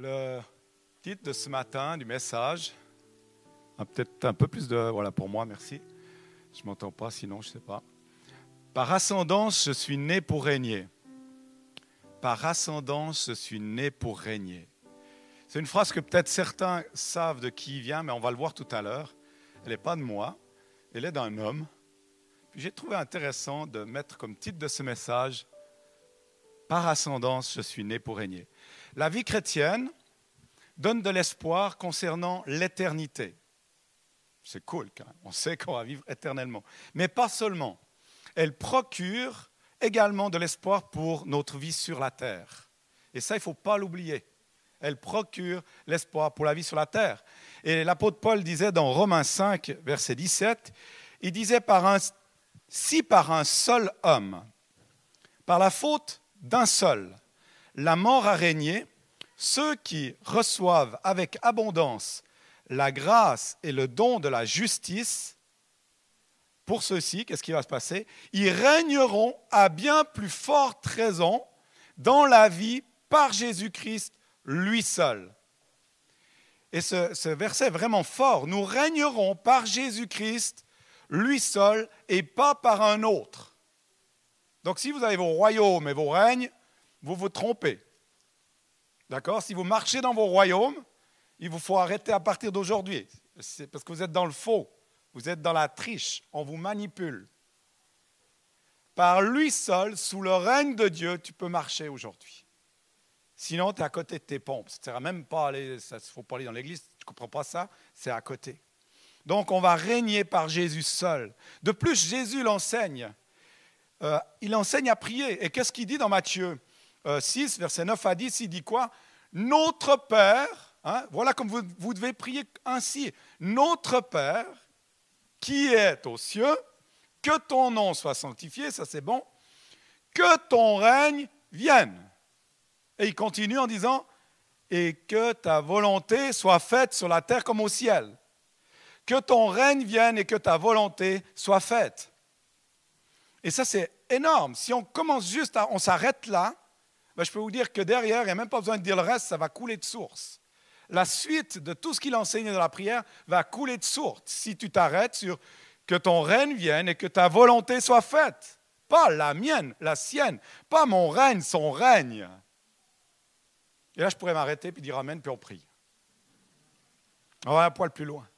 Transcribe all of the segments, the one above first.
Le titre de ce matin du message, peut-être un peu plus de... Voilà, pour moi, merci. Je ne m'entends pas, sinon je ne sais pas. Par ascendance, je suis né pour régner. Par ascendance, je suis né pour régner. C'est une phrase que peut-être certains savent de qui vient, mais on va le voir tout à l'heure. Elle n'est pas de moi, elle est d'un homme. J'ai trouvé intéressant de mettre comme titre de ce message Par ascendance, je suis né pour régner. La vie chrétienne donne de l'espoir concernant l'éternité. C'est cool quand même. On sait qu'on va vivre éternellement. Mais pas seulement. Elle procure également de l'espoir pour notre vie sur la terre. Et ça, il ne faut pas l'oublier. Elle procure l'espoir pour la vie sur la terre. Et l'apôtre Paul disait dans Romains 5, verset 17, il disait par un, si par un seul homme, par la faute d'un seul, la mort a régné, ceux qui reçoivent avec abondance la grâce et le don de la justice, pour ceux-ci, qu'est-ce qui va se passer? Ils régneront à bien plus forte raison dans la vie par Jésus-Christ, lui seul. Et ce, verset est vraiment fort. Nous régnerons par Jésus-Christ, lui seul, et pas par un autre. Donc si vous avez vos royaumes et vos règnes, vous vous trompez. D'accord? Si vous marchez dans vos royaumes, il vous faut arrêter à partir d'aujourd'hui. C'est parce que vous êtes dans le faux, vous êtes dans la triche, on vous manipule. Par lui seul, sous le règne de Dieu, tu peux marcher aujourd'hui. Sinon, tu es à côté de tes pompes. Ça ne sert même pas aller, il faut pas aller dans l'église, tu ne comprends pas ça, c'est à côté. Donc, on va régner par Jésus seul. De plus, Jésus l'enseigne. Euh, il enseigne à prier. Et qu'est-ce qu'il dit dans Matthieu? 6, euh, verset 9 à 10, il dit quoi? Notre Père, hein, voilà comme vous, vous devez prier ainsi, Notre Père qui est aux cieux, que ton nom soit sanctifié, ça c'est bon, que ton règne vienne. Et il continue en disant, et que ta volonté soit faite sur la terre comme au ciel. Que ton règne vienne et que ta volonté soit faite. Et ça, c'est énorme. Si on commence juste, à, on s'arrête là, ben, je peux vous dire que derrière, il n'y a même pas besoin de dire le reste, ça va couler de source. La suite de tout ce qu'il enseigne dans la prière va couler de source si tu t'arrêtes sur que ton règne vienne et que ta volonté soit faite. Pas la mienne, la sienne. Pas mon règne, son règne. Et là, je pourrais m'arrêter puis dire Amen, puis on prie. On va un poil plus loin.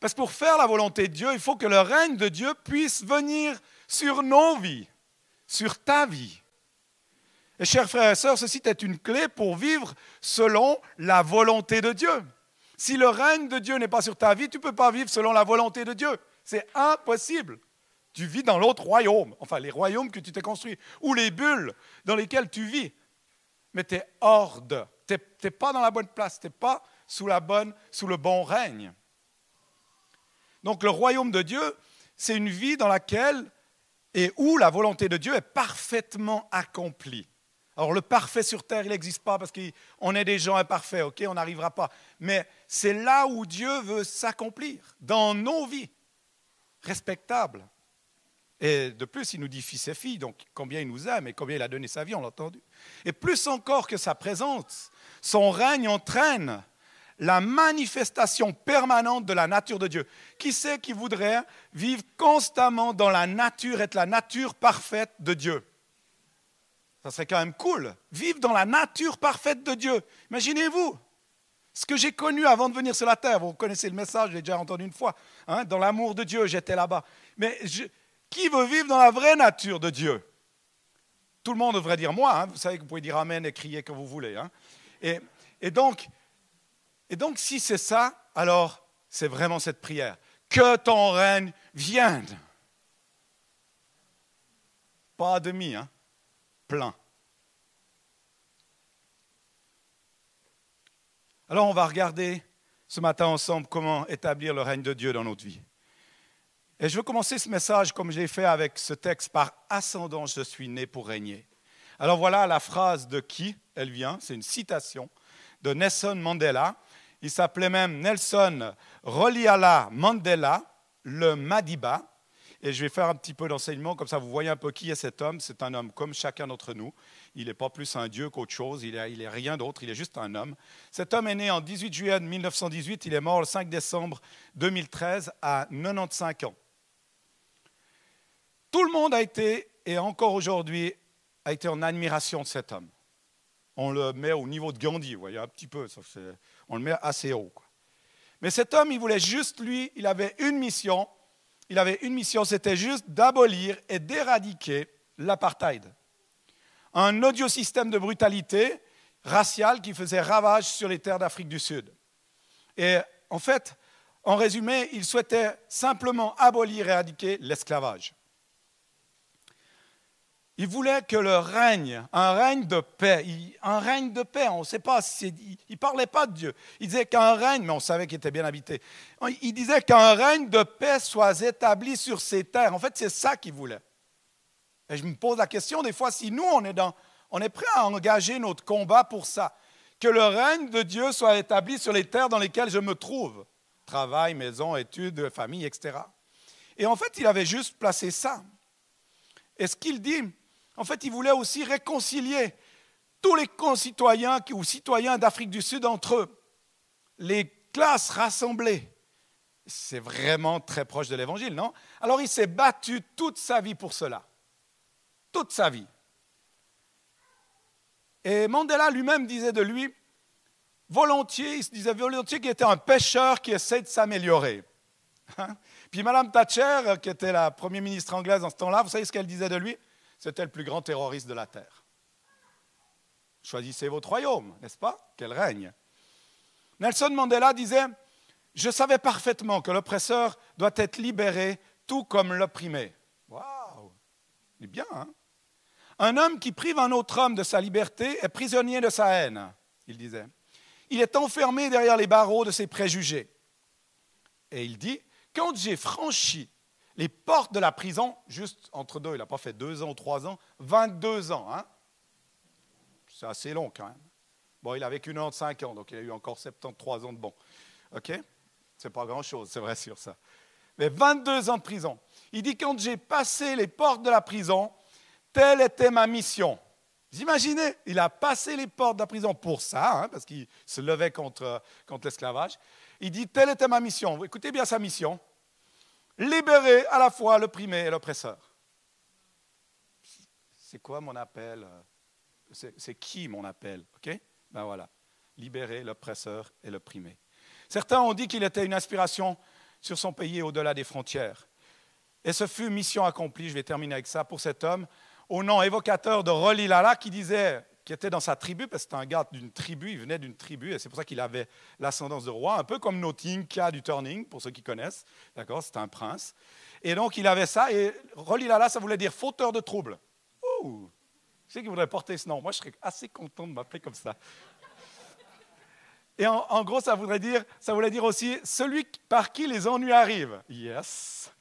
Parce que pour faire la volonté de Dieu, il faut que le règne de Dieu puisse venir sur nos vies, sur ta vie. Et chers frères et sœurs, ceci est une clé pour vivre selon la volonté de Dieu. Si le règne de Dieu n'est pas sur ta vie, tu ne peux pas vivre selon la volonté de Dieu. C'est impossible. Tu vis dans l'autre royaume, enfin les royaumes que tu t'es construits, ou les bulles dans lesquelles tu vis. Mais tu es hors de. Tu n'es pas dans la bonne place, tu n'es pas sous, la bonne, sous le bon règne. Donc le royaume de Dieu, c'est une vie dans laquelle et où la volonté de Dieu est parfaitement accomplie. Alors le parfait sur terre, il n'existe pas parce qu'on est des gens imparfaits, ok, on n'arrivera pas. Mais c'est là où Dieu veut s'accomplir, dans nos vies, respectables. Et de plus, il nous dit fils et filles, donc combien il nous aime et combien il a donné sa vie, on l'a entendu. Et plus encore que sa présence, son règne entraîne la manifestation permanente de la nature de Dieu. Qui c'est qui voudrait vivre constamment dans la nature, être la nature parfaite de Dieu? Ça serait quand même cool. Vivre dans la nature parfaite de Dieu. Imaginez-vous ce que j'ai connu avant de venir sur la terre. Vous connaissez le message, je l'ai déjà entendu une fois. Hein, dans l'amour de Dieu, j'étais là-bas. Mais qui veut vivre dans la vraie nature de Dieu? Tout le monde devrait dire moi. Hein. vous savez que vous pouvez dire Amen et crier comme vous voulez. Hein. Et, et, donc, et donc, si c'est ça, alors c'est vraiment cette prière. Que ton règne vienne. Pas à demi, hein Alors on va regarder ce matin ensemble comment établir le règne de Dieu dans notre vie. Et je veux commencer ce message comme j'ai fait avec ce texte par ascendant, je suis né pour régner. Alors voilà la phrase de qui elle vient, c'est une citation de Nelson Mandela. Il s'appelait même Nelson Roliala Mandela, le Madiba. Et je vais faire un petit peu d'enseignement, comme ça vous voyez un peu qui est cet homme. C'est un homme comme chacun d'entre nous. Il n'est pas plus un dieu qu'autre chose, il n'est rien d'autre, il est juste un homme. Cet homme est né en 18 juillet 1918, il est mort le 5 décembre 2013 à 95 ans. Tout le monde a été, et encore aujourd'hui, a été en admiration de cet homme. On le met au niveau de Gandhi, vous voyez, un petit peu, on le met assez haut. Mais cet homme, il voulait juste, lui, il avait une mission, il avait une mission, c'était juste d'abolir et d'éradiquer l'apartheid. Un audio système de brutalité raciale qui faisait ravage sur les terres d'Afrique du Sud. Et en fait, en résumé, il souhaitait simplement abolir et éradiquer l'esclavage. Il voulait que le règne, un règne de paix, un règne de paix, on ne sait pas, il ne parlait pas de Dieu. Il disait qu'un règne, mais on savait qu'il était bien habité, il disait qu'un règne de paix soit établi sur ces terres. En fait, c'est ça qu'il voulait. Et je me pose la question des fois si nous, on est, dans, on est prêt à engager notre combat pour ça, que le règne de Dieu soit établi sur les terres dans lesquelles je me trouve, travail, maison, études, famille, etc. Et en fait, il avait juste placé ça. Et ce qu'il dit, en fait, il voulait aussi réconcilier tous les concitoyens ou citoyens d'Afrique du Sud entre eux, les classes rassemblées. C'est vraiment très proche de l'Évangile, non? Alors il s'est battu toute sa vie pour cela. Toute sa vie. Et Mandela lui-même disait de lui, volontiers, il se disait volontiers qu'il était un pêcheur qui essaie de s'améliorer. Hein? Puis Madame Thatcher, qui était la première ministre anglaise en ce temps-là, vous savez ce qu'elle disait de lui? C'était le plus grand terroriste de la terre. Choisissez votre royaume, n'est-ce pas? Quel règne? Nelson Mandela disait, je savais parfaitement que l'oppresseur doit être libéré tout comme l'opprimé. Waouh C'est bien, hein Un homme qui prive un autre homme de sa liberté est prisonnier de sa haine, il disait. Il est enfermé derrière les barreaux de ses préjugés. Et il dit, quand j'ai franchi les portes de la prison, juste entre deux, il n'a pas fait deux ans ou trois ans, 22 ans. Hein? C'est assez long quand même. Bon, il a vécu 95 ans, donc il a eu encore 73 ans de bon. OK? C'est pas grand-chose, c'est vrai sur ça. Mais 22 ans de prison. Il dit quand j'ai passé les portes de la prison, telle était ma mission. Vous imaginez Il a passé les portes de la prison pour ça, hein, parce qu'il se levait contre, contre l'esclavage. Il dit telle était ma mission. Écoutez bien sa mission libérer à la fois l'opprimé et l'oppresseur. C'est quoi mon appel C'est qui mon appel Ok? Ben voilà. Libérer l'oppresseur et l'opprimé. Certains ont dit qu'il était une inspiration sur son pays au-delà des frontières. Et ce fut mission accomplie, je vais terminer avec ça, pour cet homme, au nom évocateur de Rolilala, qui disait qui était dans sa tribu, parce que c'était un gars d'une tribu, il venait d'une tribu, et c'est pour ça qu'il avait l'ascendance de roi, un peu comme a du turning, pour ceux qui connaissent, d'accord, c'est un prince. Et donc il avait ça, et Rolilala, ça voulait dire fauteur de troubles. Ouh, je sais qu'il voudrait porter ce nom? Moi, je serais assez content de m'appeler comme ça. Et en, en, gros, ça voudrait dire, ça voulait dire aussi celui par qui les ennuis arrivent. Yes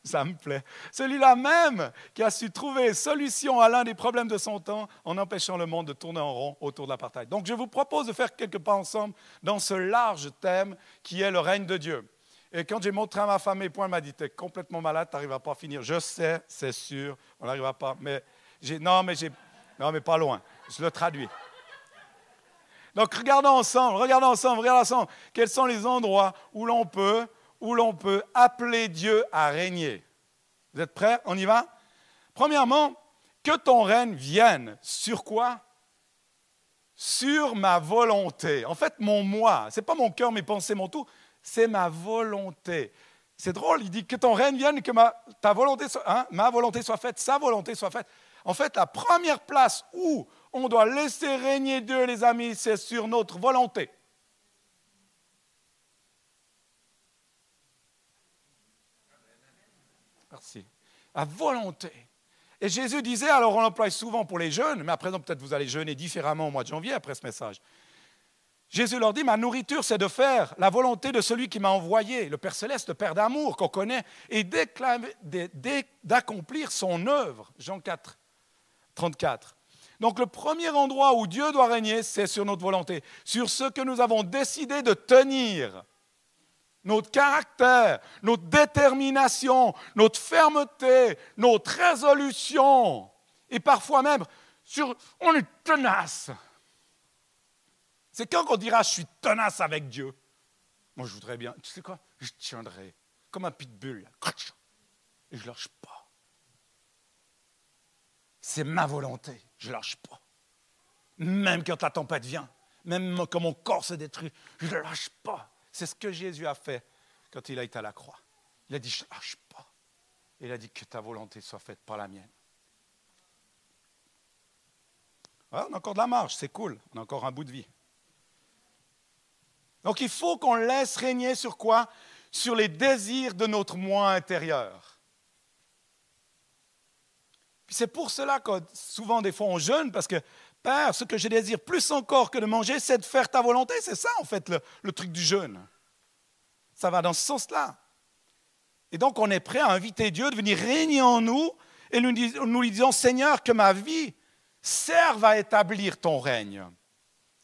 ça me plaît. Celui-là même qui a su trouver solution à l'un des problèmes de son temps en empêchant le monde de tourner en rond autour de l'apartheid. Donc je vous propose de faire quelques pas ensemble dans ce large thème qui est le règne de Dieu. Et quand j'ai montré à ma femme mes points, elle m'a dit, tu es complètement malade, tu n'arriveras pas à finir. Je sais, c'est sûr, on n'arrivera pas. Mais non, mais j'ai, non, mais pas loin. Je le traduis. Donc regardons ensemble, regardons ensemble, regardons ensemble quels sont les endroits où l'on peut où l'on peut appeler Dieu à régner. Vous êtes prêts? On y va? Premièrement, que ton règne vienne sur quoi? Sur ma volonté. En fait, mon moi, ce n'est pas mon cœur, mes pensées, mon tout, c'est ma volonté. C'est drôle, il dit que ton règne vienne, que ma, ta volonté soit, hein, ma volonté soit faite, sa volonté soit faite. En fait, la première place où on doit laisser régner Dieu, les amis, c'est sur notre volonté. Merci. À volonté. Et Jésus disait, alors on l'emploie souvent pour les jeunes, mais à présent peut-être vous allez jeûner différemment au mois de janvier après ce message. Jésus leur dit, ma nourriture, c'est de faire la volonté de celui qui m'a envoyé, le Père céleste, le Père d'amour qu'on connaît, et d'accomplir son œuvre. Jean 4, 34. Donc le premier endroit où Dieu doit régner, c'est sur notre volonté, sur ce que nous avons décidé de tenir notre caractère, notre détermination, notre fermeté, notre résolution, et parfois même sur, on est tenace. C'est quand qu'on dira je suis tenace avec Dieu. Moi, je voudrais bien, tu sais quoi, je tiendrai comme un pitbull, et je lâche pas. C'est ma volonté, je lâche pas. Même quand la tempête vient, même quand mon corps se détruit, je ne lâche pas. C'est ce que Jésus a fait quand il a été à la croix. Il a dit, je ne lâche pas. Il a dit que ta volonté soit faite par la mienne. on a encore de la marge, c'est cool, on a encore un bout de vie. Donc il faut qu'on laisse régner sur quoi? Sur les désirs de notre moi intérieur. c'est pour cela que souvent des fois on jeûne, parce que Ce que je désire plus encore que de manger, c'est de faire ta volonté. C'est ça en fait le, le truc du jeûne. Ça va dans ce sens-là. Et donc on est prêt à inviter Dieu de venir régner en nous et nous, nous lui disons, Seigneur, que ma vie serve à établir ton règne.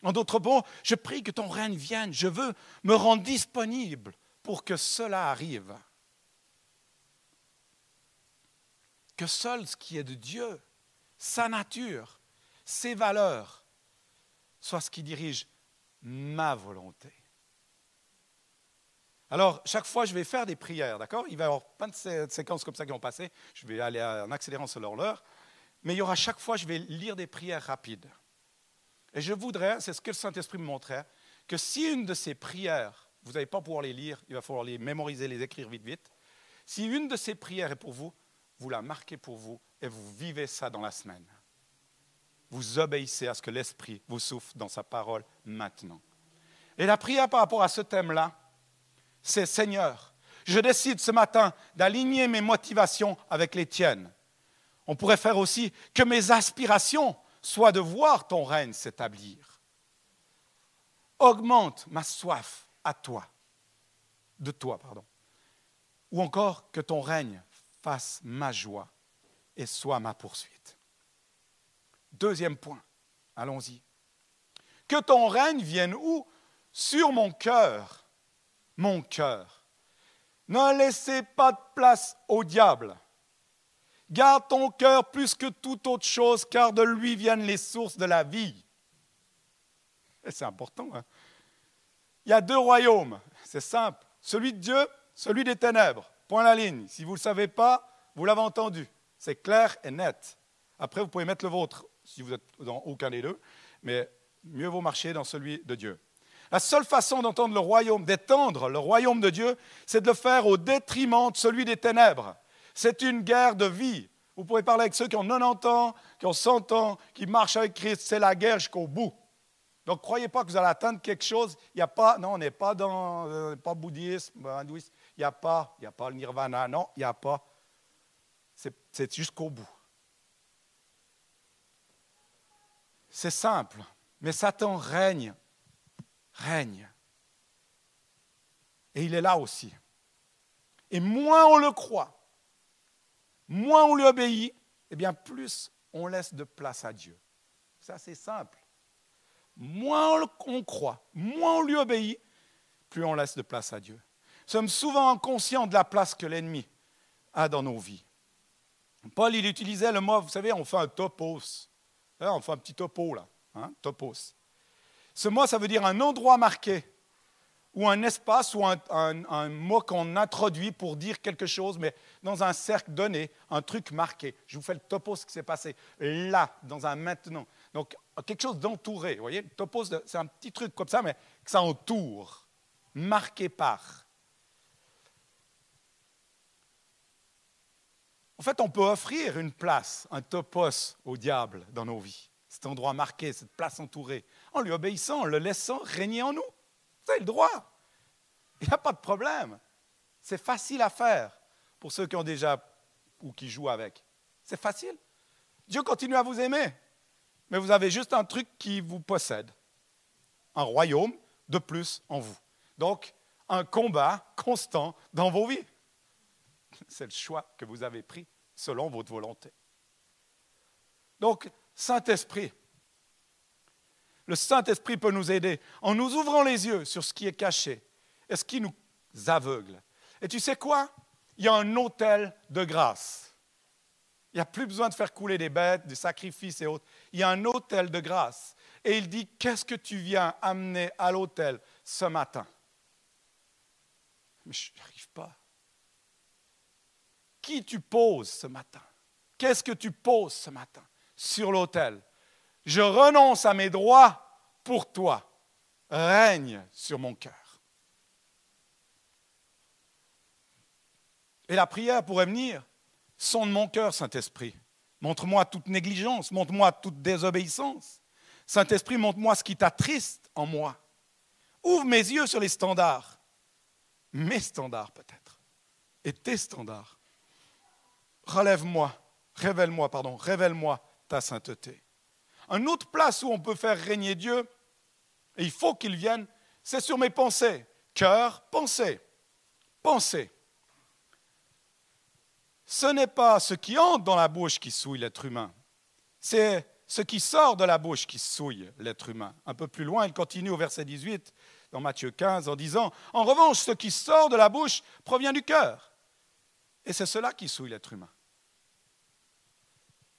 En d'autres mots, je prie que ton règne vienne. Je veux me rendre disponible pour que cela arrive. Que seul ce qui est de Dieu, sa nature, ses valeurs, soit ce qui dirige ma volonté. Alors, chaque fois, je vais faire des prières, d'accord? Il va y avoir plein de séquences comme ça qui vont passer. Je vais aller en accélérant selon l'heure. Mais il y aura chaque fois, je vais lire des prières rapides. Et je voudrais, c'est ce que le Saint-Esprit me montrait, que si une de ces prières, vous n'allez pas pouvoir les lire, il va falloir les mémoriser, les écrire vite, vite. Si une de ces prières est pour vous, vous la marquez pour vous et vous vivez ça dans la semaine. Vous obéissez à ce que l'Esprit vous souffle dans sa parole maintenant. Et la prière par rapport à ce thème-là, c'est Seigneur, je décide ce matin d'aligner mes motivations avec les tiennes. On pourrait faire aussi que mes aspirations soit de voir ton règne s'établir. Augmente ma soif à toi, de toi, pardon. Ou encore que ton règne fasse ma joie et soit ma poursuite. Deuxième point, allons-y. Que ton règne vienne où? Sur mon cœur, mon cœur. Ne laissez pas de place au diable. Garde ton cœur plus que toute autre chose, car de lui viennent les sources de la vie. C'est important. Hein? Il y a deux royaumes, c'est simple. Celui de Dieu, celui des ténèbres. Point la ligne. Si vous ne le savez pas, vous l'avez entendu. C'est clair et net. Après, vous pouvez mettre le vôtre si vous êtes dans aucun des deux, mais mieux vaut marcher dans celui de Dieu. La seule façon d'entendre le royaume, d'étendre le royaume de Dieu, c'est de le faire au détriment de celui des ténèbres. C'est une guerre de vie. Vous pouvez parler avec ceux qui ont 90 ans, qui ont 100 ans, qui marchent avec Christ. C'est la guerre jusqu'au bout. Donc, croyez pas que vous allez atteindre quelque chose. Il n'y a pas, non, on n'est pas dans, pas bouddhisme, hindouisme. Il n'y a pas, il n'y a pas le nirvana. Non, il n'y a pas. C'est jusqu'au bout. C'est simple. Mais Satan règne, règne. Et il est là aussi. Et moins on le croit, moins on lui obéit, et eh bien plus on laisse de place à Dieu. Ça, c'est simple. Moins on croit, moins on lui obéit, plus on laisse de place à Dieu. Nous sommes souvent inconscients de la place que l'ennemi a dans nos vies. Paul, il utilisait le mot, vous savez, on fait un topos. Hein, on fait un petit topo là, hein, topos. Ce mot, ça veut dire un endroit marqué ou un espace ou un, mot qu'on introduit pour dire quelque chose, mais dans un cercle donné, un truc marqué. Je vous fais le topo, ce qui s'est passé là, dans un maintenant. Donc, quelque chose d'entouré. Vous voyez, le topo, c'est un petit truc comme ça, mais que ça entoure, marqué par. En fait, on peut offrir une place, un topos au diable dans nos vies. Cet endroit marqué, cette place entourée, en lui obéissant, en le laissant régner en nous. Vous avez le droit. Il n'y a pas de problème. C'est facile à faire pour ceux qui ont déjà ou qui jouent avec. C'est facile. Dieu continue à vous aimer, mais vous avez juste un truc qui vous possède. Un royaume de plus en vous. Donc, un combat constant dans vos vies. C'est le choix que vous avez pris selon votre volonté. Donc, Saint-Esprit, le Saint-Esprit peut nous aider en nous ouvrant les yeux sur ce qui est caché et ce qui nous aveugle. Et tu sais quoi? Il y a un hôtel de grâce. Il n'y a plus besoin de faire couler des bêtes, des sacrifices et autres. Il y a un autel de grâce. Et il dit, qu'est-ce que tu viens amener à l'autel ce matin Mais je n'y arrive pas. Qui tu poses ce matin? Qu'est-ce que tu poses ce matin sur l'autel? Je renonce à mes droits pour toi. Règne sur mon cœur. Et la prière pourrait venir Sonde mon cœur, Saint-Esprit. Montre-moi toute négligence, montre-moi toute désobéissance. Saint-Esprit, montre-moi ce qui t'attriste en moi. Ouvre mes yeux sur les standards. Mes standards peut-être. Et tes standards. Relève-moi, révèle-moi, pardon, révèle-moi ta sainteté. Une autre place où on peut faire régner Dieu, et il faut qu'il vienne, c'est sur mes pensées. Cœur, pensée. Pensée ce n'est pas ce qui entre dans la bouche qui souille l'être humain, c'est ce qui sort de la bouche qui souille l'être humain. Un peu plus loin, il continue au verset 18 dans Matthieu 15 en disant, En revanche, ce qui sort de la bouche provient du cœur. Et c'est cela qui souille l'être humain.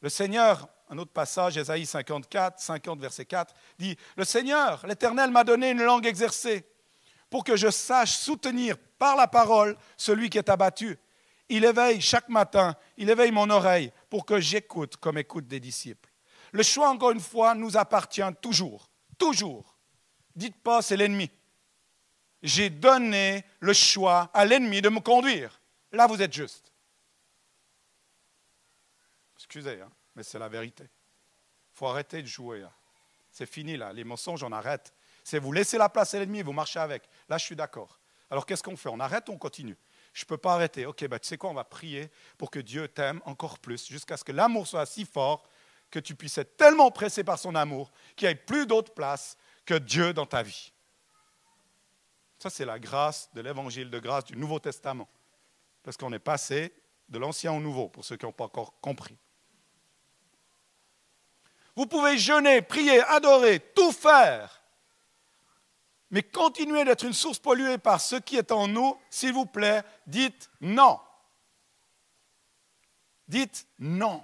Le Seigneur, un autre passage, Ésaïe 54, 50, verset 4, dit, Le Seigneur, l'Éternel m'a donné une langue exercée pour que je sache soutenir par la parole celui qui est abattu il éveille chaque matin, il éveille mon oreille pour que j'écoute comme écoute des disciples. Le choix, encore une fois, nous appartient toujours. Toujours. Dites pas c'est l'ennemi. J'ai donné le choix à l'ennemi de me conduire. Là, vous êtes juste. Excusez, hein, mais c'est la vérité. Il faut arrêter de jouer. Hein. C'est fini, là. Les mensonges, on arrête. C'est vous laissez la place à l'ennemi et vous marchez avec. Là, je suis d'accord. Alors, qu'est-ce qu'on fait? On arrête ou on continue? Je ne peux pas arrêter. Ok, bah, tu sais quoi, on va prier pour que Dieu t'aime encore plus, jusqu'à ce que l'amour soit si fort que tu puisses être tellement pressé par son amour qu'il n'y ait plus d'autre place que Dieu dans ta vie. Ça, c'est la grâce de l'évangile de grâce du Nouveau Testament. Parce qu'on est passé de l'Ancien au Nouveau, pour ceux qui n'ont pas encore compris. Vous pouvez jeûner, prier, adorer, tout faire mais continuez d'être une source polluée par ce qui est en nous, s'il vous plaît, dites non. Dites non.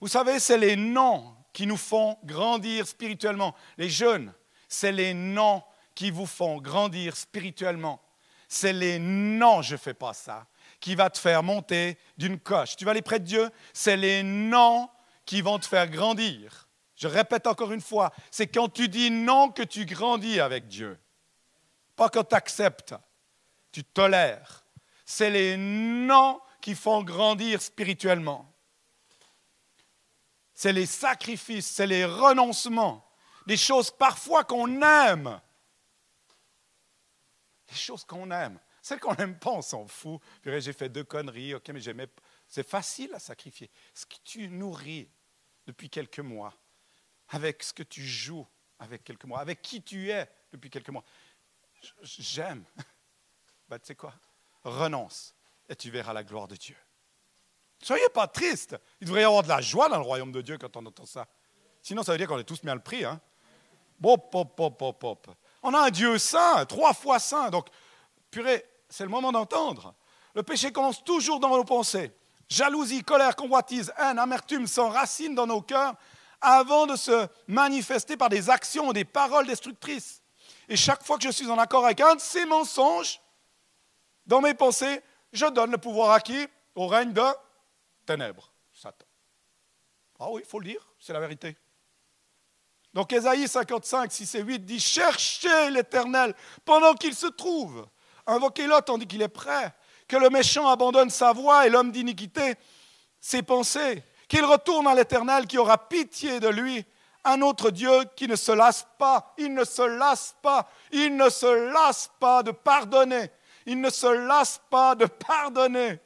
Vous savez, c'est les noms qui nous font grandir spirituellement. Les jeunes, c'est les noms qui vous font grandir spirituellement. C'est les noms, je ne fais pas ça, qui va te faire monter d'une coche. Tu vas aller près de Dieu, c'est les noms qui vont te faire grandir. Je répète encore une fois, c'est quand tu dis non que tu grandis avec Dieu. Pas quand tu acceptes, tu tolères. C'est les non qui font grandir spirituellement. C'est les sacrifices, c'est les renoncements, des choses parfois qu'on aime. Des choses qu'on aime. Celles qu'on n'aime pas, on s'en fout. J'ai fait deux conneries, ok, mais j'aimais. C'est facile à sacrifier. Ce que tu nourris depuis quelques mois, avec ce que tu joues avec quelques mois, avec qui tu es depuis quelques mois. J'aime. Ben, tu sais quoi? Renonce et tu verras la gloire de Dieu. Soyez pas tristes. Il devrait y avoir de la joie dans le royaume de Dieu quand on entend ça. Sinon, ça veut dire qu'on est tous mis à le prix. Hein? Bop, pop, pop, pop, pop. On a un Dieu saint, trois fois saint. Donc, purée, c'est le moment d'entendre. Le péché commence toujours dans nos pensées. Jalousie, colère, convoitise, haine, amertume s'enracinent dans nos cœurs avant de se manifester par des actions ou des paroles destructrices. Et chaque fois que je suis en accord avec un de ces mensonges, dans mes pensées, je donne le pouvoir à qui Au règne de ténèbres, Satan. Ah oui, il faut le dire, c'est la vérité. Donc Ésaïe 55, 6 et 8 dit Cherchez l'Éternel pendant qu'il se trouve. Invoquez-le tandis qu'il est prêt. Que le méchant abandonne sa voie et l'homme d'iniquité ses pensées qu'il retourne à l'Éternel qui aura pitié de lui, un autre Dieu qui ne se lasse pas, il ne se lasse pas, il ne se lasse pas de pardonner, il ne se lasse pas de pardonner.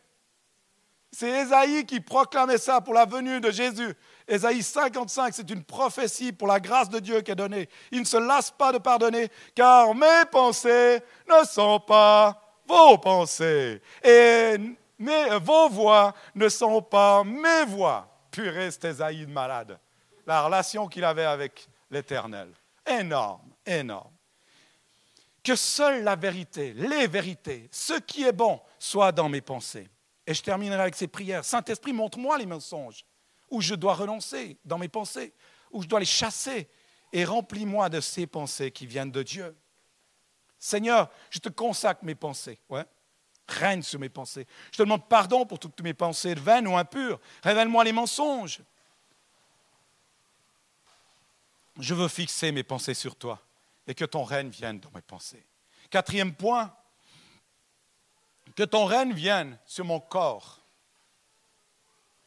C'est Ésaïe qui proclamait ça pour la venue de Jésus. Ésaïe 55, c'est une prophétie pour la grâce de Dieu qui est donnée. Il ne se lasse pas de pardonner, car mes pensées ne sont pas vos pensées, et vos voix ne sont pas mes voix purée, c'était malade. La relation qu'il avait avec l'Éternel. Énorme, énorme. Que seule la vérité, les vérités, ce qui est bon, soit dans mes pensées. Et je terminerai avec ces prières. Saint-Esprit, montre-moi les mensonges où je dois renoncer dans mes pensées, où je dois les chasser, et remplis-moi de ces pensées qui viennent de Dieu. Seigneur, je te consacre mes pensées. Règne sur mes pensées. Je te demande pardon pour toutes mes pensées vaines ou impures. Révèle-moi les mensonges. Je veux fixer mes pensées sur toi et que ton règne vienne dans mes pensées. Quatrième point, que ton règne vienne sur mon corps.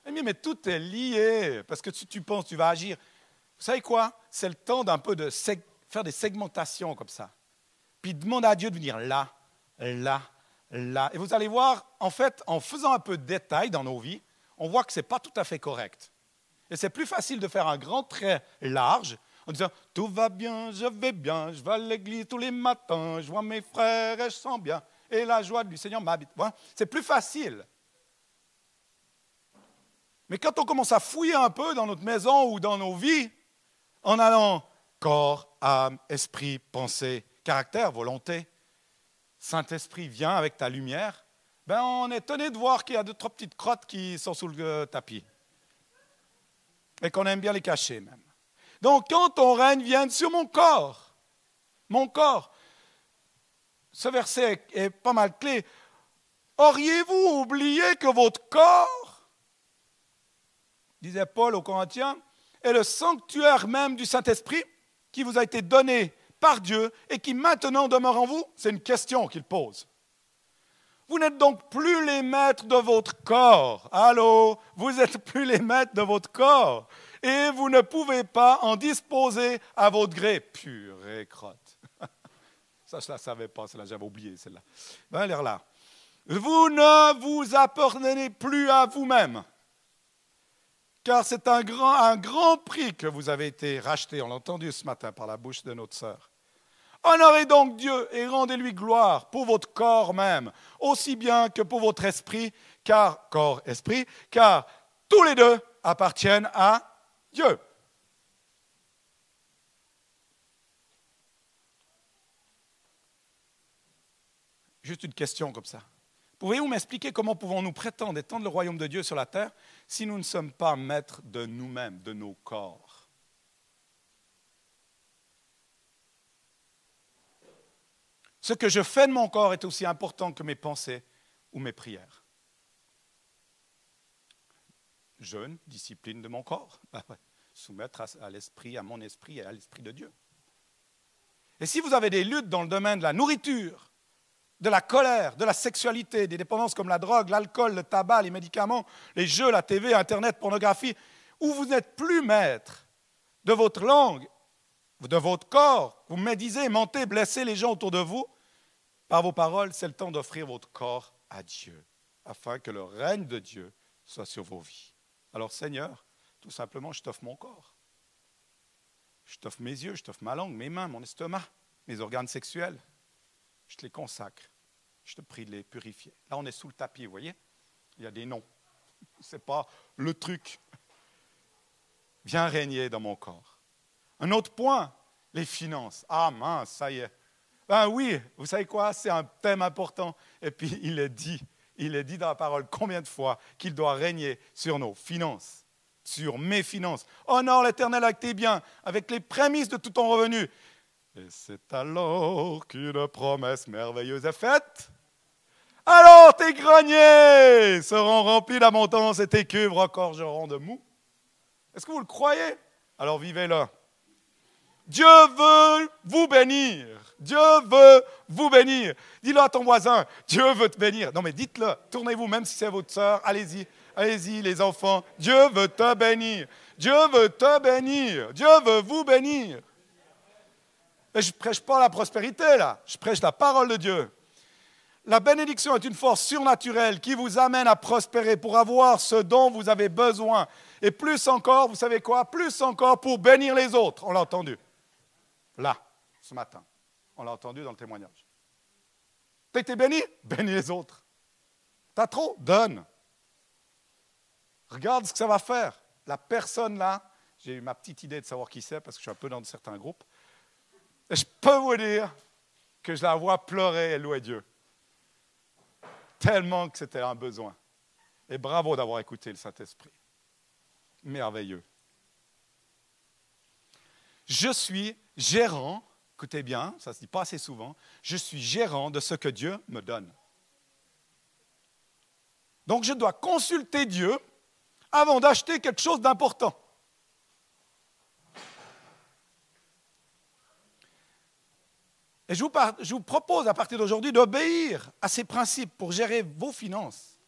Mais, mais tout est lié, parce que tu, tu penses, tu vas agir. Vous savez quoi? C'est le temps d'un peu de faire des segmentations comme ça. Puis demander à Dieu de venir là, là, là. Et vous allez voir, en fait, en faisant un peu de détail dans nos vies, on voit que ce n'est pas tout à fait correct. Et c'est plus facile de faire un grand trait large en disant Tout va bien, je vais bien, je vais à l'église tous les matins, je vois mes frères et je sens bien, et la joie du Seigneur m'habite. C'est plus facile. Mais quand on commence à fouiller un peu dans notre maison ou dans nos vies, en allant corps, âme, esprit, pensée, caractère, volonté, Saint-Esprit vient avec ta lumière, ben on est étonné de voir qu'il y a deux, trois petites crottes qui sont sous le tapis. Et qu'on aime bien les cacher même. Donc, quand ton règne vient sur mon corps, mon corps, ce verset est pas mal clé. Auriez-vous oublié que votre corps, disait Paul aux Corinthiens, est le sanctuaire même du Saint-Esprit qui vous a été donné par Dieu et qui maintenant demeure en vous C'est une question qu'il pose. Vous n'êtes donc plus les maîtres de votre corps. Allô? Vous n'êtes plus les maîtres de votre corps et vous ne pouvez pas en disposer à votre gré. Purée crotte. Ça, je ne la savais pas, celle-là, j'avais oublié celle-là. Vous ne vous appartenez plus à vous-même, car c'est un grand, un grand prix que vous avez été racheté, on l'a entendu ce matin par la bouche de notre sœur. Honorez donc Dieu et rendez-lui gloire pour votre corps même, aussi bien que pour votre esprit, car corps, esprit, car tous les deux appartiennent à Dieu. Juste une question comme ça. Pouvez-vous m'expliquer comment pouvons-nous prétendre étendre le royaume de Dieu sur la terre si nous ne sommes pas maîtres de nous-mêmes, de nos corps? Ce que je fais de mon corps est aussi important que mes pensées ou mes prières. Jeûne, discipline de mon corps. Bah soumettre à, l'esprit, à mon esprit et à l'esprit de Dieu. Et si vous avez des luttes dans le domaine de la nourriture, de la colère, de la sexualité, des dépendances comme la drogue, l'alcool, le tabac, les médicaments, les jeux, la TV, Internet, pornographie, où vous n'êtes plus maître de votre langue, de votre corps, vous médisez, mentez, blessez les gens autour de vous, par vos paroles, c'est le temps d'offrir votre corps à Dieu, afin que le règne de Dieu soit sur vos vies. Alors Seigneur, tout simplement, je t'offre mon corps. Je t'offre mes yeux, je t'offre ma langue, mes mains, mon estomac, mes organes sexuels. Je te les consacre. Je te prie de les purifier. Là, on est sous le tapis, vous voyez? Il y a des noms. Ce n'est pas le truc. Viens régner dans mon corps. Un autre point, les finances. Ah mince, ça y est. Ben oui, vous savez quoi? C'est un thème important. Et puis il est dit, il est dit dans la parole combien de fois qu'il doit régner sur nos finances sur mes finances. Honore l'Éternel avec tes biens, avec les prémices de tout ton revenu. Et c'est alors qu'une promesse merveilleuse est faite. Alors tes greniers seront remplis d'abondance et tes cuves regorgeront de mou. Est-ce que vous le croyez? Alors vivez-le. Dieu veut vous bénir. Dieu veut vous bénir. Dis-le à ton voisin, Dieu veut te bénir. Non mais dites-le, tournez-vous, même si c'est votre soeur, allez-y. Allez-y, les enfants. Dieu veut te bénir. Dieu veut te bénir. Dieu veut vous bénir. Et je ne prêche pas la prospérité, là. Je prêche la parole de Dieu. La bénédiction est une force surnaturelle qui vous amène à prospérer pour avoir ce dont vous avez besoin. Et plus encore, vous savez quoi? Plus encore pour bénir les autres. On l'a entendu. Là, ce matin. On l'a entendu dans le témoignage. T'as été béni? Bénis les autres. T'as trop? Donne. Regarde ce que ça va faire. La personne là, j'ai eu ma petite idée de savoir qui c'est parce que je suis un peu dans certains groupes. Et je peux vous dire que je la vois pleurer et louer Dieu. Tellement que c'était un besoin. Et bravo d'avoir écouté le Saint-Esprit. Merveilleux. Je suis gérant, écoutez bien, ça ne se dit pas assez souvent, je suis gérant de ce que Dieu me donne. Donc je dois consulter Dieu avant d'acheter quelque chose d'important. Et je vous, propose à partir d'aujourd'hui d'obéir à ces principes pour gérer vos finances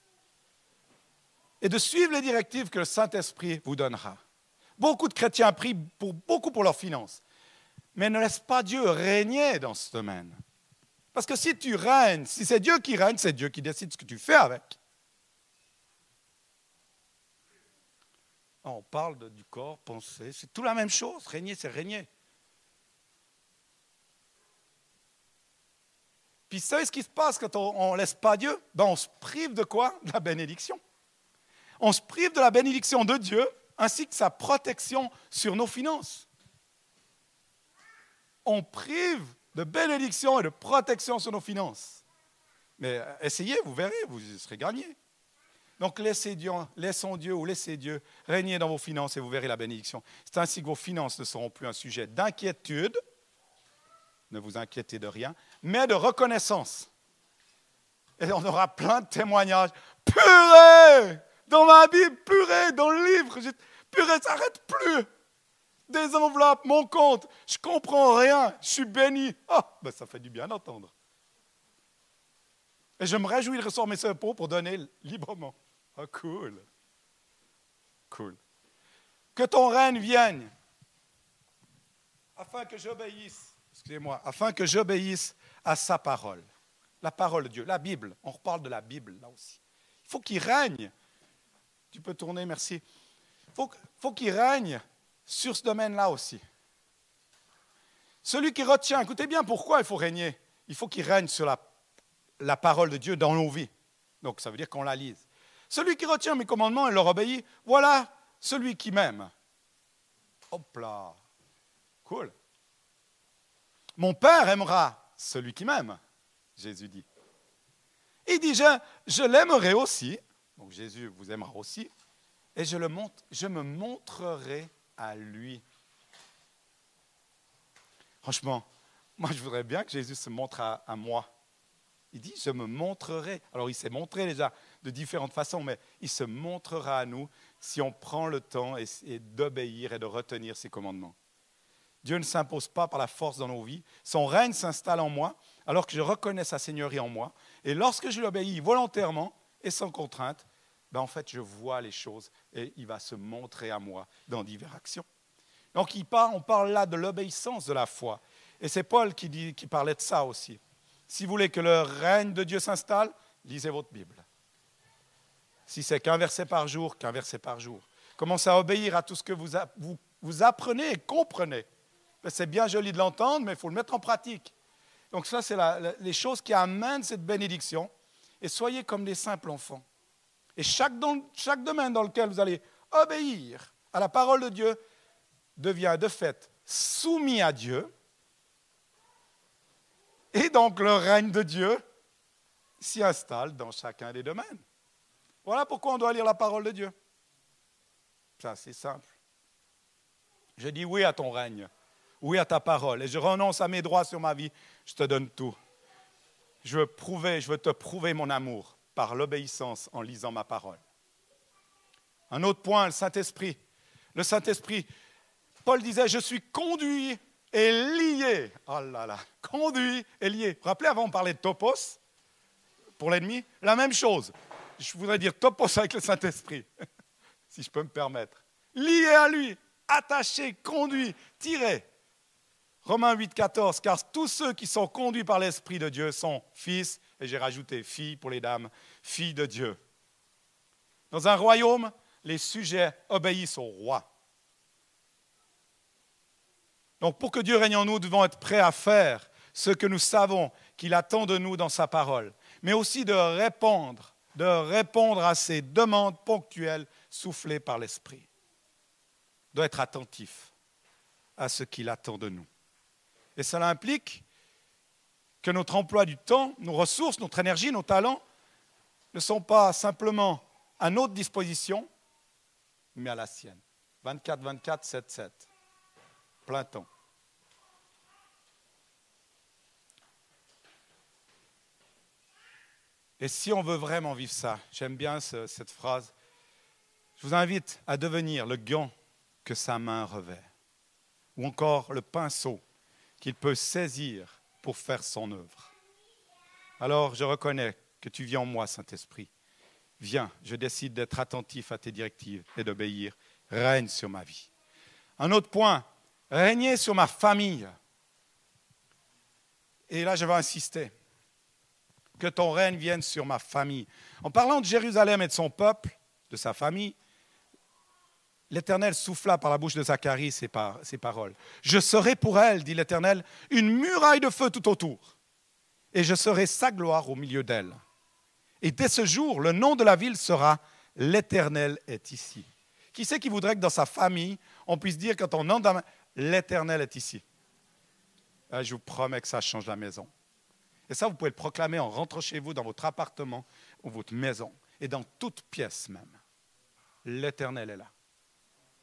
et de suivre les directives que le Saint-Esprit vous donnera. Beaucoup de chrétiens prient beaucoup pour leurs finances, mais ne laissent pas Dieu régner dans ce domaine. Parce que si tu règnes, si c'est Dieu qui règne, c'est Dieu qui décide ce que tu fais avec. On parle du corps, pensée, c'est tout la même chose. Régner, c'est régner. Puis vous savez ce qui se passe quand on ne laisse pas Dieu? Ben, On se prive de quoi? De la bénédiction. On se prive de la bénédiction de Dieu ainsi que sa protection sur nos finances. On prive de bénédiction et de protection sur nos finances. Mais euh, essayez, vous verrez, vous serez gagné. Donc laissez Dieu, laissons Dieu ou laissez Dieu régner dans vos finances et vous verrez la bénédiction. C'est ainsi que vos finances ne seront plus un sujet d'inquiétude, ne vous inquiétez de rien, mais de reconnaissance. Et on aura plein de témoignages. Purée Dans ma Bible, purée Dans le livre, purée, ça n'arrête plus Des enveloppes, mon compte, je comprends rien, je suis béni. Ah, ben ça fait du bien d'entendre. Et je me réjouis de ressortir mes impôts pour donner librement. Ah, cool. Cool. Que ton règne vienne afin que j'obéisse excusez-moi, afin que j'obéisse à sa parole. La parole de Dieu, la Bible. On reparle de la Bible là aussi. Il faut qu'il règne. Tu peux tourner, merci. Il faut qu'il règne sur ce domaine-là aussi. Celui qui retient, écoutez bien pourquoi il faut régner. Il faut qu'il règne sur la, parole de Dieu dans nos vies. Donc ça veut dire qu'on la lise. Celui qui retient mes commandements et leur obéit, voilà celui qui m'aime. Hop là. Cool. Mon Père aimera celui qui m'aime, Jésus dit. Il dit, je, je l'aimerai aussi, donc Jésus vous aimera aussi, et je, le montre, je me montrerai à lui. Franchement, moi je voudrais bien que Jésus se montre à, moi. Il dit, je me montrerai. Alors il s'est montré déjà de différentes façons, mais il se montrera à nous si on prend le temps et d'obéir et de retenir ses commandements. Dieu ne s'impose pas par la force dans nos vies. Son règne s'installe en moi alors que je reconnais sa seigneurie en moi. Et lorsque je lui obéis volontairement et sans contrainte, ben en fait, je vois les choses et il va se montrer à moi dans diverses actions. Donc, on parle là de l'obéissance de la foi. Et c'est Paul qui parlait de ça aussi. Si vous voulez que le règne de Dieu s'installe, lisez votre Bible. Si c'est qu'un verset par jour, qu'un verset par jour. Commencez à obéir à tout ce que vous, vous, vous apprenez et comprenez. Ben, c'est bien joli de l'entendre, mais il faut le mettre en pratique. Donc ça, c'est les choses qui amènent cette bénédiction. Et soyez comme des simples enfants. Et chaque, domaine dans lequel vous allez obéir à la parole de Dieu devient de fait soumis à Dieu. Et donc le règne de Dieu s'y installe dans chacun des domaines. Voilà pourquoi on doit lire la parole de Dieu. Ça, c'est simple. Je dis oui à ton règne oui à ta parole, et je renonce à mes droits sur ma vie, je te donne tout. Je veux prouver, je veux te prouver mon amour par l'obéissance en lisant ma parole. Un autre point, le Saint-Esprit. Le Saint-Esprit, Paul disait, je suis conduit et lié. Oh là là, conduit et lié. Vous vous rappelez, avant on parlait de topos pour l'ennemi? La même chose. Je voudrais dire topos avec le Saint-Esprit, si je peux me permettre. Lié à lui, attaché, conduit, tiré. Romains 8, 14, car tous ceux qui sont conduits par l'Esprit de Dieu sont fils, et j'ai rajouté filles pour les dames, filles de Dieu. Dans un royaume, les sujets obéissent au roi. Donc pour que Dieu règne en nous, nous devons être prêts à faire ce que nous savons qu'il attend de nous dans sa parole, mais aussi de répondre, de répondre à ces demandes ponctuelles soufflées par l'Esprit. Doit être attentif à ce qu'il attend de nous. Et cela implique que notre emploi du temps, nos ressources, notre énergie, nos talents ne sont pas simplement à notre disposition, mais à la sienne. 24, 24, 7, 7. Plein temps. Et si on veut vraiment vivre ça, j'aime bien cette phrase, je vous invite à devenir le gant que sa main revêt, ou encore le pinceau qu'il peut saisir pour faire son œuvre. Alors je reconnais que tu viens en moi, Saint-Esprit. Viens, je décide d'être attentif à tes directives et d'obéir. Règne sur ma vie. Un autre point, régner sur ma famille. Et là, je vais insister. Que ton règne vienne sur ma famille. En parlant de Jérusalem et de son peuple, de sa famille, l'Éternel souffla par la bouche de Zacharie ces, paroles. Je serai pour elle, dit l'Éternel, une muraille de feu tout autour, et je serai sa gloire au milieu d'elle. Et dès ce jour, le nom de la ville sera L'Éternel est ici. Qui c'est qui voudrait que dans sa famille, on puisse dire quand on entre dans l'Éternel est ici? Ah, Je vous promets que ça change la maison. Et ça, vous pouvez le proclamer en rentrant chez vous, dans votre appartement ou votre maison, et dans toute pièce même. L'Éternel est là.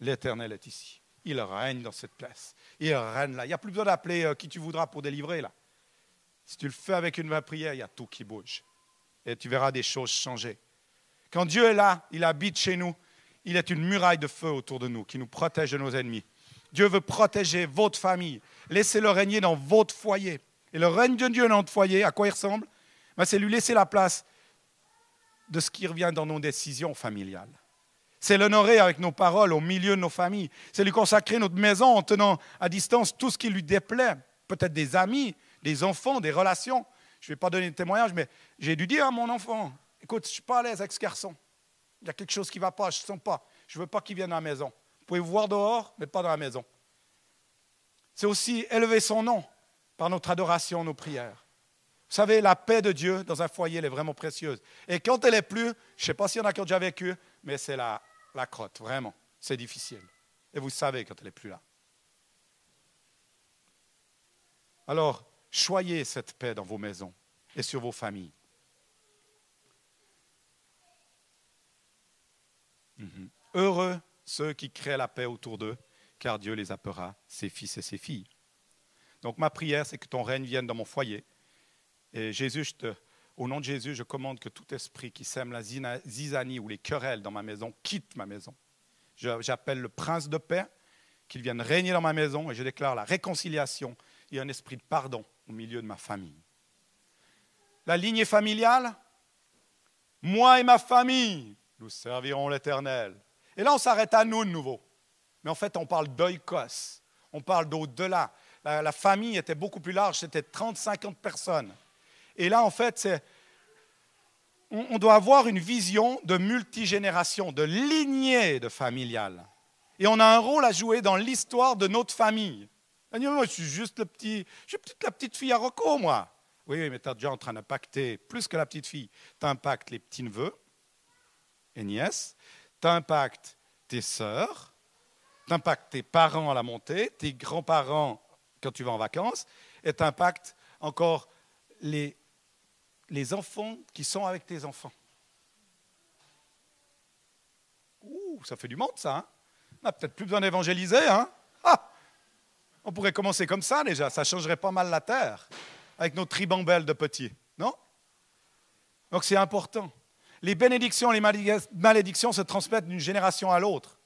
L'Éternel est ici. Il règne dans cette place. Il règne là. Il n'y a plus besoin d'appeler euh, qui tu voudras pour délivrer là. Si tu le fais avec une vraie prière, il y a tout qui bouge et tu verras des choses changer. Quand Dieu est là, il habite chez nous, il est une muraille de feu autour de nous qui nous protège de nos ennemis. Dieu veut protéger votre famille. Laissez-le régner dans votre foyer. Et le règne de Dieu dans notre foyer, à quoi il ressemble? Ben, C'est lui laisser la place de ce qui revient dans nos décisions familiales. C'est l'honorer avec nos paroles au milieu de nos familles. C'est lui consacrer notre maison en tenant à distance tout ce qui lui déplaît. Peut-être des amis, des enfants, des relations. Je ne vais pas donner de témoignage, mais j'ai dû dire à mon enfant, écoute, je ne suis pas à l'aise avec ce garçon. Il y a quelque chose qui ne va pas, je ne sens pas. Je ne veux pas qu'il vienne à la maison. Vous pouvez vous voir dehors, mais pas dans la maison. C'est aussi élever son nom par notre adoration, nos prières. Vous savez, la paix de Dieu dans un foyer, elle est vraiment précieuse. Et quand elle est plus, je ne sais pas s'il y en a qui ont déjà vécu, mais c'est la, la crotte, vraiment. C'est difficile. Et vous savez quand elle n'est plus là. Alors, Choyez cette paix dans vos maisons et sur vos familles. Mhm. Heureux ceux qui créent la paix autour d'eux, car Dieu les appellera ses fils et ses filles. Donc ma prière, c'est que ton règne vienne dans mon foyer. Et Jésus, au nom de Jésus, je commande que tout esprit qui sème la zizanie ou les querelles dans ma maison quitte ma maison. J'appelle le prince de paix, qu'il vienne régner dans ma maison, et je déclare la réconciliation et un esprit de pardon au milieu de ma famille. La lignée familiale, moi et ma famille, nous servirons l'Éternel. Et là, on s'arrête à nous de nouveau. Mais en fait, on parle d'oikos, on parle d'au-delà. La, famille était beaucoup plus large, c'était 30-50 personnes. Et là, en fait, on, doit avoir une vision de multigénération, de lignée de familiale. Et on a un rôle à jouer dans l'histoire de notre famille. Je suis juste le petit, je suis la petite fille à Rocco, moi. Oui, mais tu es déjà en train d'impacter plus que la petite fille. Tu impactes les petits-neveux et nièces, tu impactes tes sœurs, tu impactes tes parents à la montée, tes grands-parents quand tu vas en vacances, et tu impactes encore les, les enfants qui sont avec tes enfants. Ouh, ça fait du monde, ça. Hein On n'a peut-être plus besoin d'évangéliser. Hein ah on pourrait commencer comme ça déjà, ça changerait pas mal la terre, avec nos tribambelles de petits, non? Donc c'est important. Les bénédictions, les malédictions se transmettent d'une génération à l'autre.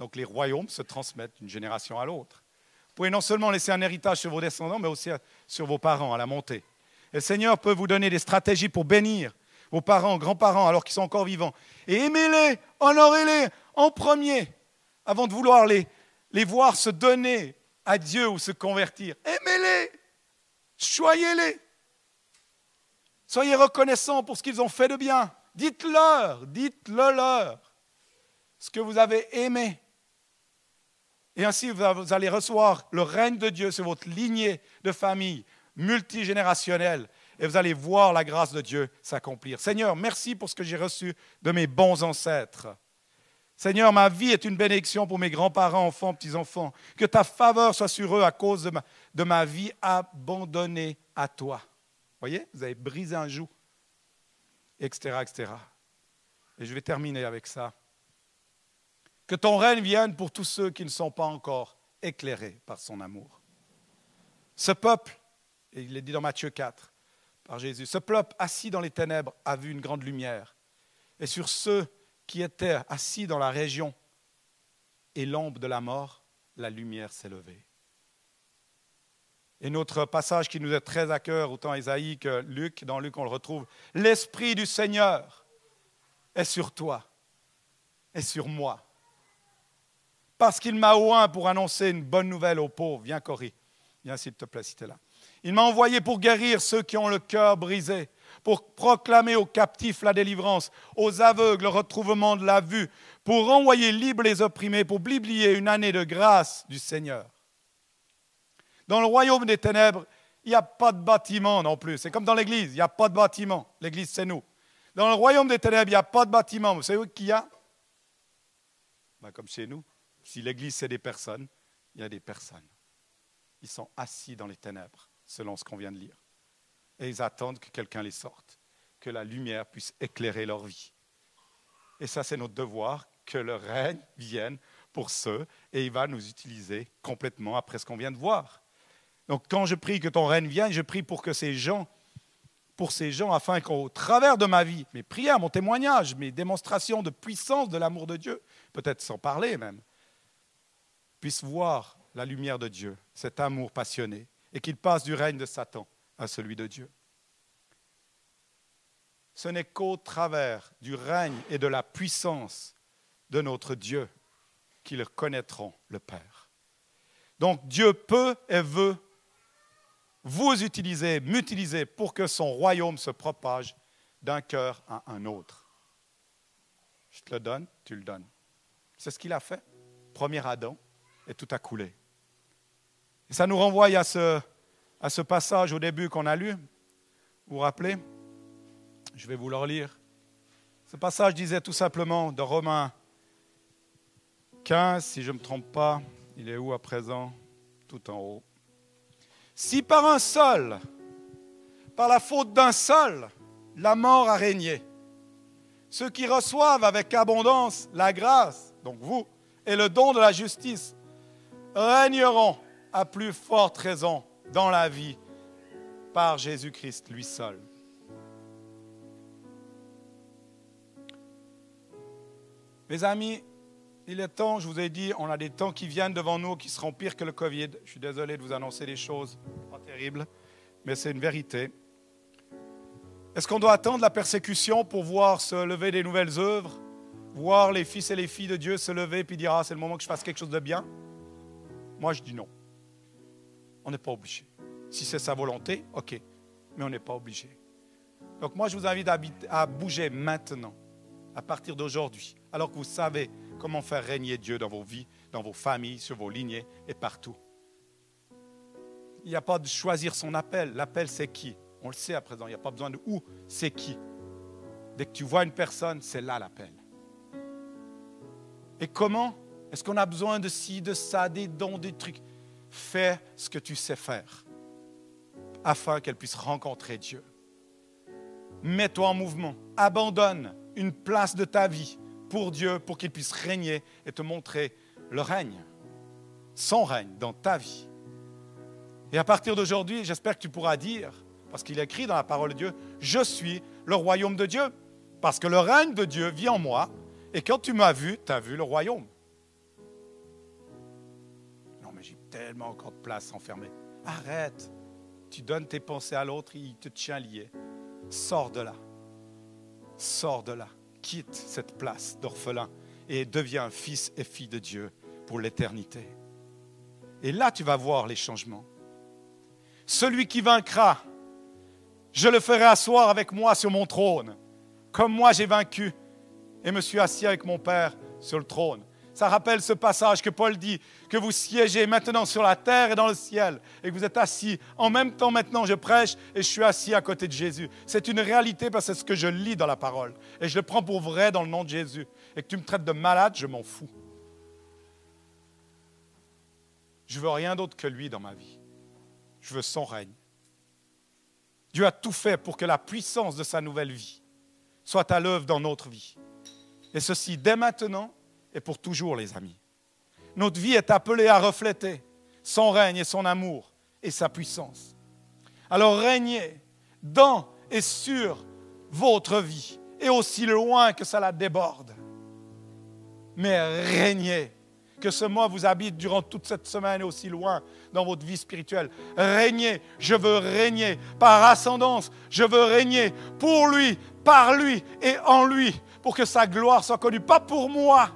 Donc les royaumes se transmettent d'une génération à l'autre. Vous pouvez non seulement laisser un héritage sur vos descendants, mais aussi sur vos parents à la montée. Le Seigneur peut vous donner des stratégies pour bénir vos parents, grands-parents, alors qu'ils sont encore vivants. Et aimez-les, honorez-les en premier, avant de vouloir les, les voir se donner à Dieu ou se convertir. Aimez-les, choyez-les. Soyez reconnaissants pour ce qu'ils ont fait de bien. Dites-leur, dites-le leur ce que vous avez aimé. Et ainsi, vous allez recevoir le règne de Dieu sur votre lignée de famille multigénérationnelle. Et vous allez voir la grâce de Dieu s'accomplir. Seigneur, merci pour ce que j'ai reçu de mes bons ancêtres. Seigneur, ma vie est une bénédiction pour mes grands-parents, enfants, petits-enfants. Que ta faveur soit sur eux à cause de ma, de ma vie abandonnée à toi. Voyez, vous avez brisé un joug, etc., etc. Et je vais terminer avec ça. Que ton règne vienne pour tous ceux qui ne sont pas encore éclairés par son amour. Ce peuple, et il est dit dans Matthieu 4 par Jésus, ce peuple assis dans les ténèbres a vu une grande lumière. Et sur ceux qui étaient assis dans la région et l'ombre de la mort, la lumière s'est levée. Et notre passage qui nous est très à cœur, autant Isaïe que Luc, dans Luc on le retrouve, l'Esprit du Seigneur est sur toi, est sur moi. Parce qu'il m'a oint pour annoncer une bonne nouvelle aux pauvres. Viens, Cory. Viens, s'il te plaît, si tu es là. Il m'a envoyé pour guérir ceux qui ont le cœur brisé, pour proclamer aux captifs la délivrance, aux aveugles le retrouvement de la vue, pour envoyer libres les opprimés, pour publier une année de grâce du Seigneur. Dans le royaume des ténèbres, il n'y a pas de bâtiment non plus. C'est comme dans l'église, il n'y a pas de bâtiment. L'église, c'est nous. Dans le royaume des ténèbres, il n'y a pas de bâtiment. Vous savez qu'il y a? Ben, Comme chez nous. Si l'église, c'est des personnes, il y a des personnes. Ils sont assis dans les ténèbres, selon ce qu'on vient de lire. Et ils attendent que quelqu'un les sorte, que la lumière puisse éclairer leur vie. Et ça, c'est notre devoir, que le règne vienne pour ceux, et il va nous utiliser complètement après ce qu'on vient de voir. Donc quand je prie que ton règne vienne, je prie pour que ces gens, pour ces gens, afin qu'au travers de ma vie, mes prières, mon témoignage, mes démonstrations de puissance de l'amour de Dieu, peut-être sans parler même, puissent voir la lumière de Dieu, cet amour passionné, et qu'ils passent du règne de Satan à celui de Dieu. Ce n'est qu'au travers du règne et de la puissance de notre Dieu qu'ils connaîtront le Père. Donc Dieu peut et veut vous utilisez, m'utilisez pour que son royaume se propage d'un cœur à un autre. Je te le donne, tu le donnes. C'est ce qu'il a fait. Premier Adam, et tout a coulé. Et ça nous renvoie à ce, passage au début qu'on a lu. Vous vous rappelez? Je vais vous le relire. Ce passage disait tout simplement de Romains 15, si je ne me trompe pas, il est où à présent? Tout en haut. Si par un seul, par la faute d'un seul, la mort a régné, ceux qui reçoivent avec abondance la grâce, donc vous, et le don de la justice, régneront à plus forte raison dans la vie par Jésus-Christ lui seul. Mes amis, il est temps, je vous ai dit, on a des temps qui viennent devant nous qui seront pires que le Covid. Je suis désolé de vous annoncer des choses pas terribles, mais c'est une vérité. Est-ce qu'on doit attendre la persécution pour voir se lever des nouvelles œuvres, voir les fils et les filles de Dieu se lever et puis dire Ah, c'est le moment que je fasse quelque chose de bien? Moi, je dis non. On n'est pas obligé. Si c'est sa volonté, ok, mais on n'est pas obligé. Donc, moi, je vous invite à bouger maintenant, à partir d'aujourd'hui, alors que vous savez comment faire régner Dieu dans vos vies, dans vos familles, sur vos lignées et partout. Il n'y a pas de choisir son appel. L'appel, c'est qui? On le sait à présent. Il n'y a pas besoin de où, c'est qui. Dès que tu vois une personne, c'est là l'appel. Et comment? Est-ce qu'on a besoin de ci, de ça, des dons, des trucs? Fais ce que tu sais faire afin qu'elle puisse rencontrer Dieu. Mets-toi en mouvement. Abandonne une place de ta vie pour Dieu, pour qu'il puisse régner et te montrer le règne, son règne dans ta vie. Et à partir d'aujourd'hui, j'espère que tu pourras dire, parce qu'il est écrit dans la parole de Dieu, je suis le royaume de Dieu, parce que le règne de Dieu vit en moi, et quand tu m'as vu, tu as vu le royaume. Tellement encore de place enfermée. Arrête. Tu donnes tes pensées à l'autre, il te tient lié. Sors de là. Sors de là quitte cette place d'orphelin et deviens fils et fille de Dieu pour l'éternité. Et là, tu vas voir les changements. Celui qui vaincra, je le ferai asseoir avec moi sur mon trône, comme moi j'ai vaincu et me suis assis avec mon Père sur le trône. Ça rappelle ce passage que Paul dit, que vous siégez maintenant sur la terre et dans le ciel, et que vous êtes assis. En même temps, maintenant, je prêche et je suis assis à côté de Jésus. C'est une réalité parce que c'est ce que je lis dans la parole. Et je le prends pour vrai dans le nom de Jésus. Et que tu me traites de malade, je m'en fous. Je veux rien d'autre que lui dans ma vie. Je veux son règne. Dieu a tout fait pour que la puissance de sa nouvelle vie soit à l'œuvre dans notre vie. Et ceci dès maintenant et pour toujours, les amis. Notre vie est appelée à refléter son règne et son amour et sa puissance. Alors régnez dans et sur votre vie et aussi loin que ça la déborde. Mais régnez. Que ce mot vous habite durant toute cette semaine et aussi loin dans votre vie spirituelle. Régnez. Je veux régner par ascendance. Je veux régner pour lui, par lui et en lui. Pour que sa gloire soit connue. Pas pour moi.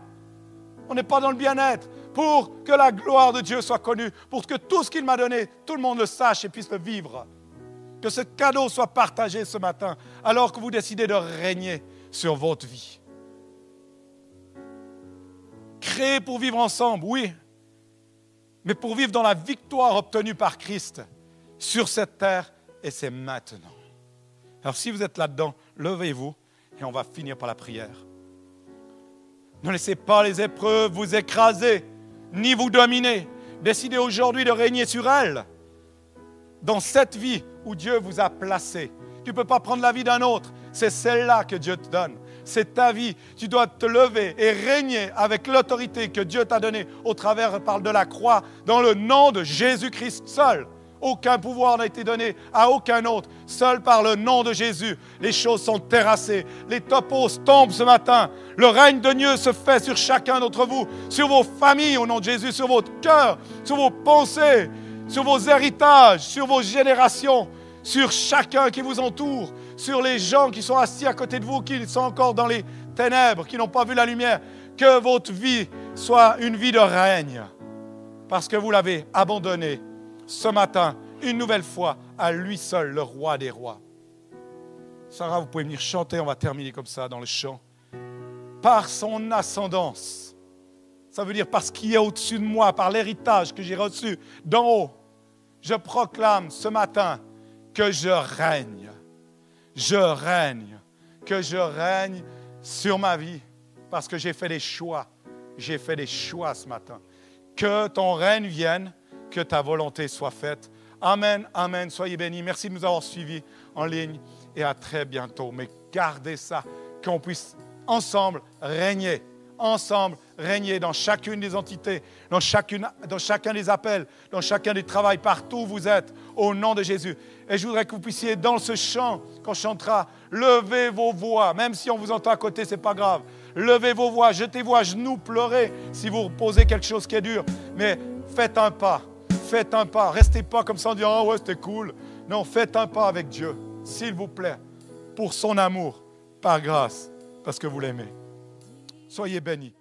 On n'est pas dans le bien-être. Pour que la gloire de Dieu soit connue. Pour que tout ce qu'il m'a donné, tout le monde le sache et puisse le vivre que ce cadeau soit partagé ce matin, alors que vous décidez de régner sur votre vie. Créé pour vivre ensemble, oui, mais pour vivre dans la victoire obtenue par Christ sur cette terre, et c'est maintenant. Alors si vous êtes là-dedans, levez-vous et on va finir par la prière. Ne laissez pas les épreuves vous écraser, ni vous dominer. Décidez aujourd'hui de régner sur elles. Dans cette vie, où Dieu vous a placé. Tu ne peux pas prendre la vie d'un autre. C'est celle-là que Dieu te donne. C'est ta vie. Tu dois te lever et régner avec l'autorité que Dieu t'a donnée au travers de la croix, dans le nom de Jésus-Christ seul. Aucun pouvoir n'a été donné à aucun autre. Seul par le nom de Jésus, les choses sont terrassées. Les topos tombent ce matin. Le règne de Dieu se fait sur chacun d'entre vous, sur vos familles au nom de Jésus, sur votre cœur, sur vos pensées, sur vos héritages, sur vos générations, sur chacun qui vous entoure, sur les gens qui sont assis à côté de vous, qui sont encore dans les ténèbres, qui n'ont pas vu la lumière. Que votre vie soit une vie de règne, parce que vous l'avez abandonné ce matin, une nouvelle fois, à lui seul, le roi des rois. Sarah, vous pouvez venir chanter, on va terminer comme ça dans le chant. Par son ascendance ça veut dire parce qu'il est au-dessus de moi, par l'héritage que j'ai reçu d'en haut. Je proclame ce matin que je règne. Je règne. Que je règne sur ma vie. Parce que j'ai fait des choix. J'ai fait des choix ce matin. Que ton règne vienne, que ta volonté soit faite. Amen, amen. Soyez bénis. Merci de nous avoir suivis en ligne et à très bientôt. Mais gardez ça, qu'on puisse ensemble régner ensemble régner dans chacune des entités, dans, chacune, dans chacun des appels, dans chacun des travails, partout où vous êtes, au nom de Jésus. Et je voudrais que vous puissiez, dans ce chant qu'on chantera, lever vos voix, même si on vous entend à côté, ce n'est pas grave. Levez vos voix, jetez-vous à genoux, pleurez si vous posez quelque chose qui est dur. Mais faites un pas, faites un pas. Restez pas comme ça en disant, ah ouais, c'était cool. Non, faites un pas avec Dieu, s'il vous plaît, pour son amour, par grâce, parce que vous l'aimez. Soyez bénis.